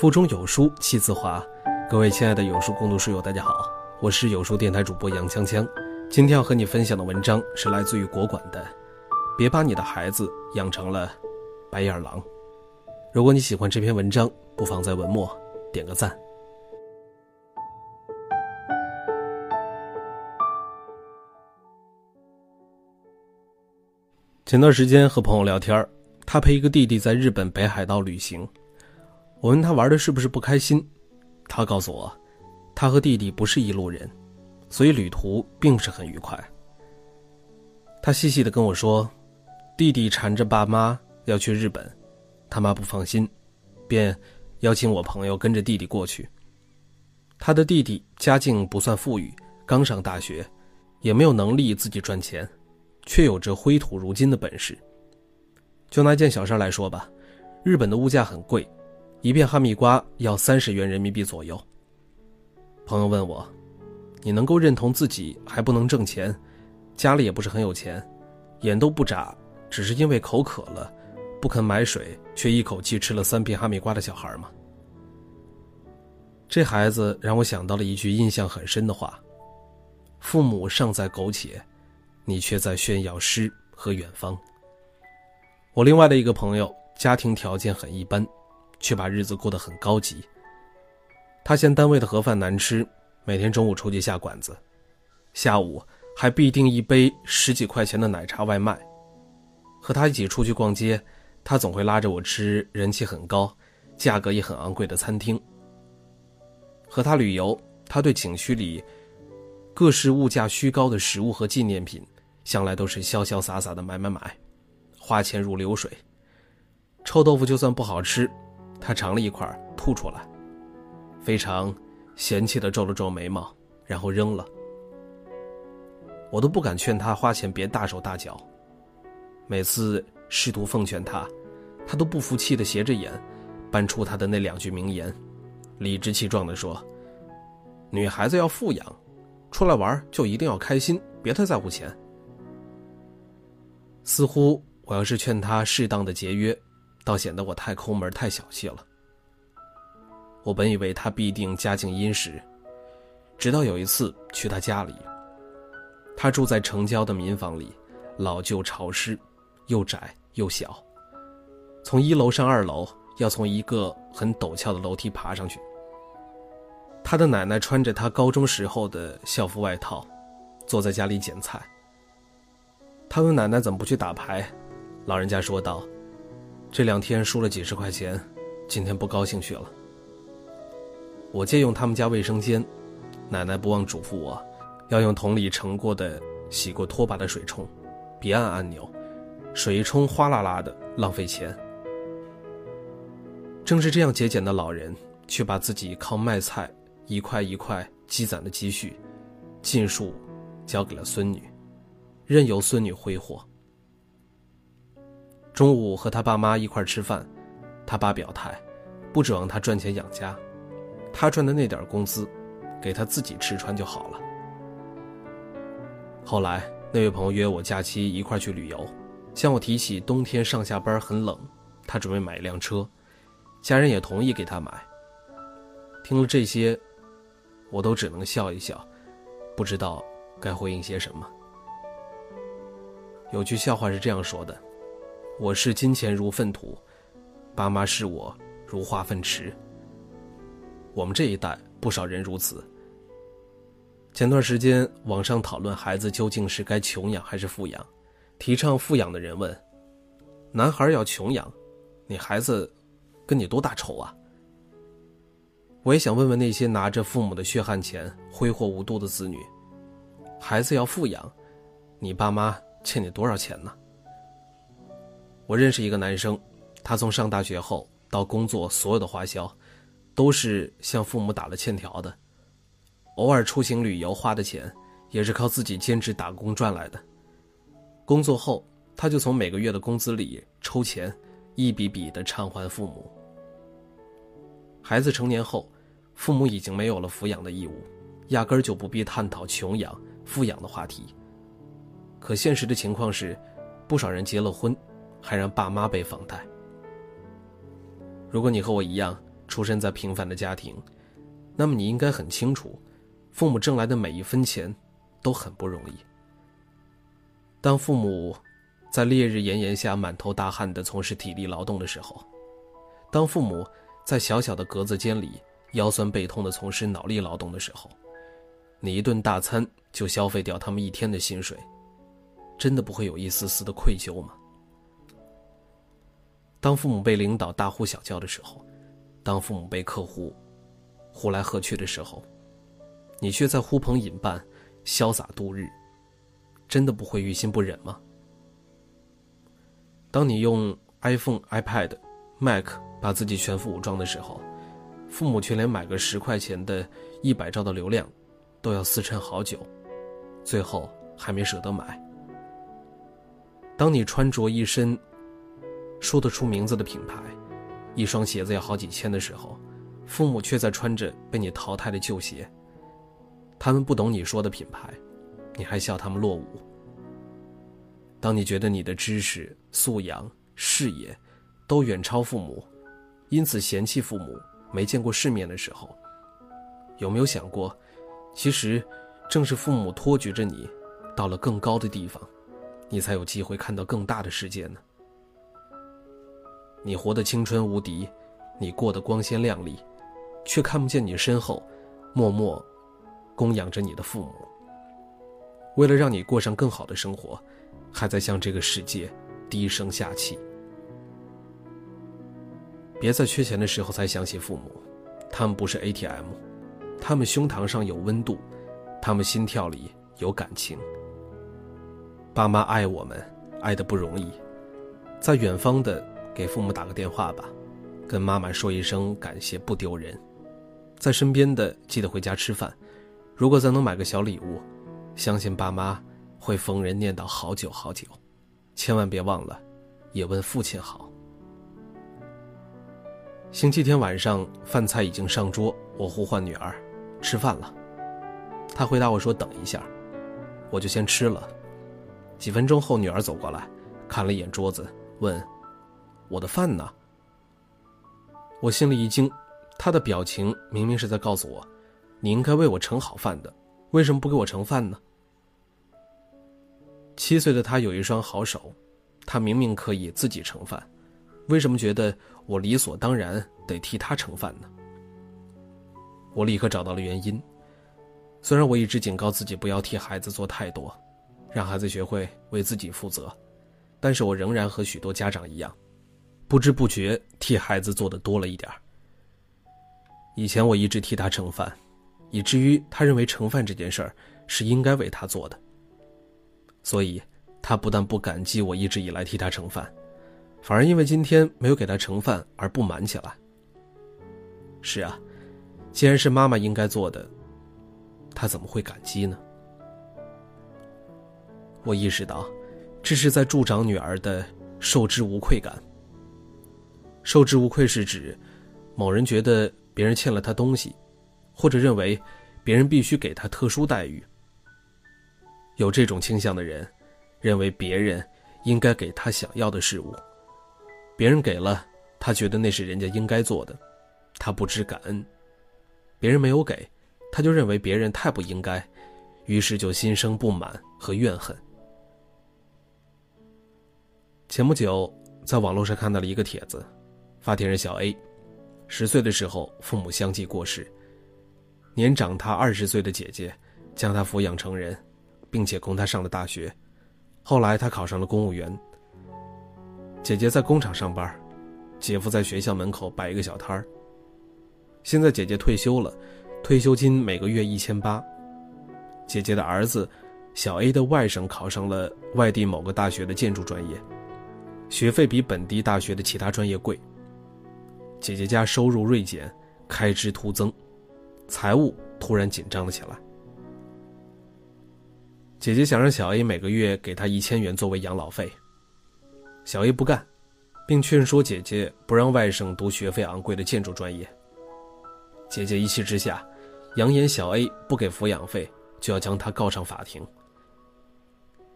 腹中有书气自华，各位亲爱的有书共读书友，大家好，我是有书电台主播杨锵锵。今天要和你分享的文章是来自于国馆的，别把你的孩子养成了白眼狼。如果你喜欢这篇文章，不妨在文末点个赞。前段时间和朋友聊天，他陪一个弟弟在日本北海道旅行。我问他玩的是不是不开心，他告诉我，他和弟弟不是一路人，所以旅途并不是很愉快。他细细的跟我说，弟弟缠着爸妈要去日本，他妈不放心，便邀请我朋友跟着弟弟过去。他的弟弟家境不算富裕，刚上大学，也没有能力自己赚钱，却有着挥土如金的本事。就拿一件小事来说吧，日本的物价很贵。一片哈密瓜要三十元人民币左右。朋友问我：“你能够认同自己还不能挣钱，家里也不是很有钱，眼都不眨，只是因为口渴了，不肯买水，却一口气吃了三片哈密瓜的小孩吗？”这孩子让我想到了一句印象很深的话：“父母尚在苟且，你却在炫耀诗和远方。”我另外的一个朋友家庭条件很一般。却把日子过得很高级。他嫌单位的盒饭难吃，每天中午出去下馆子，下午还必订一杯十几块钱的奶茶外卖。和他一起出去逛街，他总会拉着我吃人气很高、价格也很昂贵的餐厅。和他旅游，他对景区里各式物价虚高的食物和纪念品，向来都是潇潇洒洒的买买买，花钱如流水。臭豆腐就算不好吃。他尝了一块，吐出来，非常嫌弃的皱了皱眉毛，然后扔了。我都不敢劝他花钱别大手大脚，每次试图奉劝他，他都不服气的斜着眼，搬出他的那两句名言，理直气壮的说：“女孩子要富养，出来玩就一定要开心，别太在乎钱。”似乎我要是劝他适当的节约。倒显得我太抠门、太小气了。我本以为他必定家境殷实，直到有一次去他家里，他住在城郊的民房里，老旧潮湿，又窄又小。从一楼上二楼，要从一个很陡峭的楼梯爬上去。他的奶奶穿着他高中时候的校服外套，坐在家里捡菜。他问奶奶怎么不去打牌，老人家说道。这两天输了几十块钱，今天不高兴去了。我借用他们家卫生间，奶奶不忘嘱咐我，要用桶里盛过的洗过拖把的水冲，别按按钮，水一冲哗啦啦的，浪费钱。正是这样节俭的老人，却把自己靠卖菜一块一块积攒的积蓄，尽数交给了孙女，任由孙女挥霍。中午和他爸妈一块吃饭，他爸表态，不指望他赚钱养家，他赚的那点工资，给他自己吃穿就好了。后来那位朋友约我假期一块去旅游，向我提起冬天上下班很冷，他准备买一辆车，家人也同意给他买。听了这些，我都只能笑一笑，不知道该回应些什么。有句笑话是这样说的。我视金钱如粪土，爸妈视我如化粪池。我们这一代不少人如此。前段时间网上讨论孩子究竟是该穷养还是富养，提倡富养的人问：“男孩要穷养，你孩子跟你多大仇啊？”我也想问问那些拿着父母的血汗钱挥霍无度的子女：“孩子要富养，你爸妈欠你多少钱呢？”我认识一个男生，他从上大学后到工作，所有的花销都是向父母打了欠条的。偶尔出行旅游花的钱，也是靠自己兼职打工赚来的。工作后，他就从每个月的工资里抽钱，一笔笔的偿还父母。孩子成年后，父母已经没有了抚养的义务，压根就不必探讨穷养、富养的话题。可现实的情况是，不少人结了婚。还让爸妈背房贷。如果你和我一样出生在平凡的家庭，那么你应该很清楚，父母挣来的每一分钱都很不容易。当父母在烈日炎炎下满头大汗地从事体力劳动的时候，当父母在小小的格子间里腰酸背痛地从事脑力劳动的时候，你一顿大餐就消费掉他们一天的薪水，真的不会有一丝丝的愧疚吗？当父母被领导大呼小叫的时候，当父母被客户呼来喝去的时候，你却在呼朋引伴、潇洒度日。真的不会于心不忍吗？当你用 iPhone、iPad、Mac 把自己全副武装的时候，父母却连买个十块钱的一百兆的流量，都要思忖好久，最后还没舍得买。当你穿着一身说得出名字的品牌，一双鞋子要好几千的时候，父母却在穿着被你淘汰的旧鞋。他们不懂你说的品牌。你还笑他们落伍。当你觉得你的知识素养、视野都远超父母，因此嫌弃父母没见过世面的时候，有没有想过，其实正是父母托举着你到了更高的地方，你才有机会看到更大的世界呢？你活得青春无敌，你过得光鲜亮丽，却看不见你身后默默供养着你的父母。为了让你过上更好的生活，还在向这个世界低声下气。别在缺钱的时候才想起父母，他们不是 ATM，他们胸膛上有温度，他们心跳里有感情。爸妈爱我们，爱的不容易，在远方的给父母打个电话吧，跟妈妈说一声感谢不丢人；在身边的记得回家吃饭，如果再能买个小礼物。相信爸妈会逢人念叨好久好久，千万别忘了，也问父亲好。星期天晚上饭菜已经上桌，我呼唤女儿吃饭了，她回答我说等一下，我就先吃了。几分钟后，女儿走过来，看了一眼桌子，问：“我的饭呢？”我心里一惊，他的表情明明是在告诉我，你应该为我盛好饭的。为什么不给我盛饭呢？七岁的他有一双好手，他明明可以自己盛饭，为什么觉得我理所当然得替他盛饭呢？我立刻找到了原因。虽然我一直警告自己不要替孩子做太多，让孩子学会为自己负责，但是我仍然和许多家长一样，不知不觉替孩子做的多了一点以前我一直替他盛饭。以至于他认为盛饭这件事儿是应该为他做的，所以他不但不感激我一直以来替他盛饭，反而因为今天没有给他盛饭而不满起来。是啊，既然是妈妈应该做的，他怎么会感激呢？我意识到，这是在助长女儿的受之无愧感。受之无愧是指，某人觉得别人欠了他东西。或者认为别人必须给他特殊待遇，有这种倾向的人，认为别人应该给他想要的事物，别人给了他，觉得那是人家应该做的，他不知感恩；别人没有给，他就认为别人太不应该，于是就心生不满和怨恨。前不久在网络上看到了一个帖子，发帖人小 A，十岁的时候父母相继过世。年长他二十岁的姐姐，将他抚养成人，并且供他上了大学。后来他考上了公务员。姐姐在工厂上班，姐夫在学校门口摆一个小摊儿。现在姐姐退休了，退休金每个月一千八。姐姐的儿子，小 A 的外甥考上了外地某个大学的建筑专业，学费比本地大学的其他专业贵。姐姐家收入锐减，开支突增。财务突然紧张了起来。姐姐想让小 A 每个月给她一千元作为养老费，小 A 不干，并劝说姐姐不让外甥读学费昂贵的建筑专业。姐姐一气之下，扬言小 A 不给抚养费就要将他告上法庭。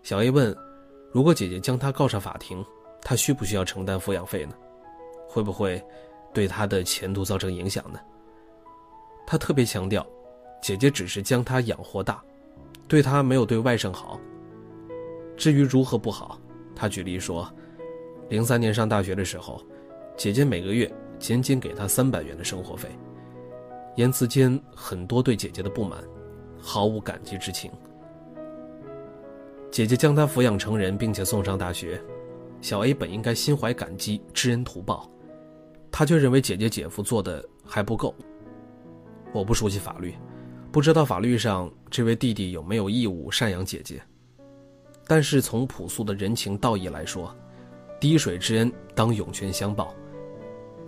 小 A 问：如果姐姐将他告上法庭，他需不需要承担抚养费呢？会不会对他的前途造成影响呢？他特别强调，姐姐只是将他养活大，对他没有对外甥好。至于如何不好，他举例说，零三年上大学的时候，姐姐每个月仅仅给他三百元的生活费，言辞间很多对姐姐的不满，毫无感激之情。姐姐将他抚养成人，并且送上大学，小 A 本应该心怀感激，知恩图报，他却认为姐姐姐夫做的还不够。我不熟悉法律，不知道法律上这位弟弟有没有义务赡养姐姐。但是从朴素的人情道义来说，滴水之恩当涌泉相报。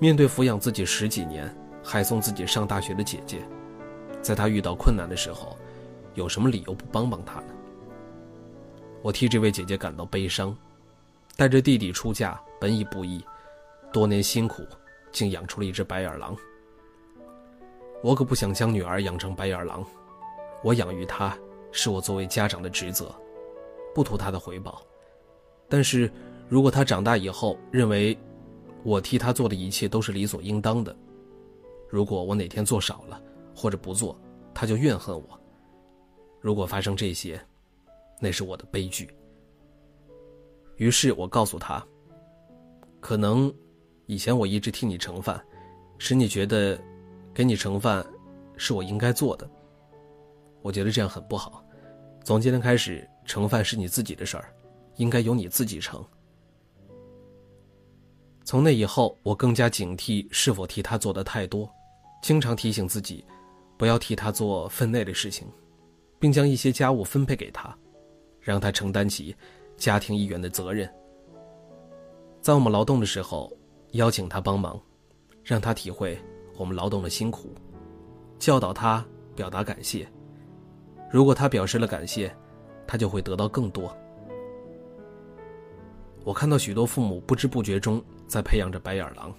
面对抚养自己十几年，还送自己上大学的姐姐，在他遇到困难的时候，有什么理由不帮帮他呢？我替这位姐姐感到悲伤，带着弟弟出嫁本已不易，多年辛苦，竟养出了一只白眼狼。我可不想将女儿养成白眼狼，我养育她是我作为家长的职责，不图她的回报。但是，如果她长大以后认为我替她做的一切都是理所应当的，如果我哪天做少了或者不做，她就怨恨我。如果发生这些，那是我的悲剧。于是我告诉她，可能以前我一直替你盛饭，使你觉得给你盛饭是我应该做的。我觉得这样很不好。从今天开始，盛饭是你自己的事儿，应该由你自己盛。从那以后，我更加警惕是否替他做的太多，经常提醒自己，不要替他做分内的事情，并将一些家务分配给他。让他承担起家庭一员的责任。在我们劳动的时候，邀请他帮忙，让他体会我们劳动的辛苦，教导他表达感谢。如果他表示了感谢，他就会得到更多。我看到许多父母不知不觉中在培养着白眼狼，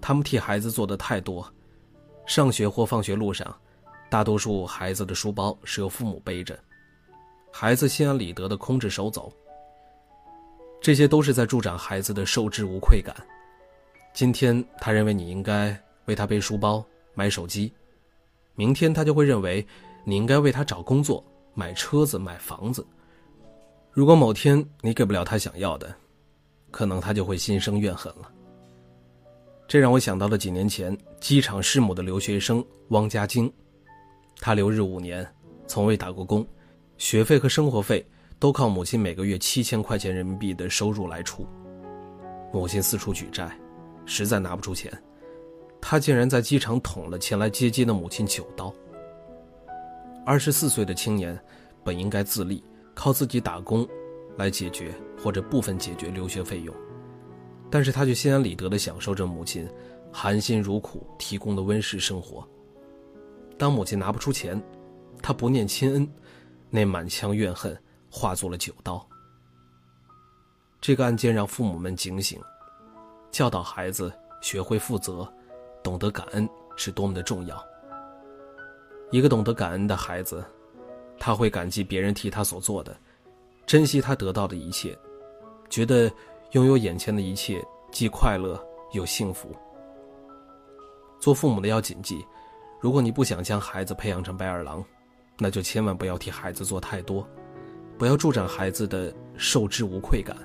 他们替孩子做的太多。上学或放学路上，大多数孩子的书包是由父母背着。孩子心安理得的空着手走，这些都是在助长孩子的受之无愧感。今天他认为你应该为他背书包、买手机，明天他就会认为你应该为他找工作、买车子、买房子。如果某天你给不了他想要的，可能他就会心生怨恨了。这让我想到了几年前机场弑母的留学生汪家晶，他留日五年，从未打过工。学费和生活费都靠母亲每个月七千块钱人民币的收入来出，母亲四处举债，实在拿不出钱，他竟然在机场捅了前来接机的母亲九刀。二十四岁的青年，本应该自立，靠自己打工来解决或者部分解决留学费用，但是他却心安理得地享受着母亲含辛茹苦提供的温室生活。当母亲拿不出钱，他不念亲恩。那满腔怨恨化作了九刀。这个案件让父母们警醒，教导孩子学会负责，懂得感恩是多么的重要。一个懂得感恩的孩子，他会感激别人替他所做的，珍惜他得到的一切，觉得拥有眼前的一切既快乐又幸福。做父母的要谨记，如果你不想将孩子培养成白眼狼。那就千万不要替孩子做太多，不要助长孩子的受之无愧感，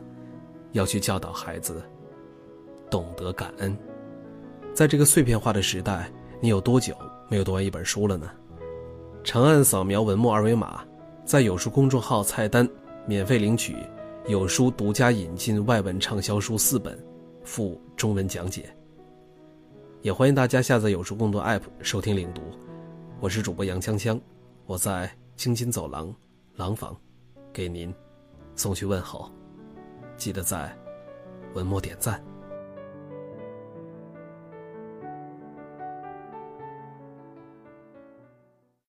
要去教导孩子懂得感恩。在这个碎片化的时代，你有多久没有读完一本书了呢？长按扫描文末二维码，在有书公众号菜单免费领取有书独家引进外文畅销书四本，附中文讲解。也欢迎大家下载有书共读 App 收听领读，我是主播杨锵锵。我在京津走廊廊坊，给您送去问候，记得在文末点赞。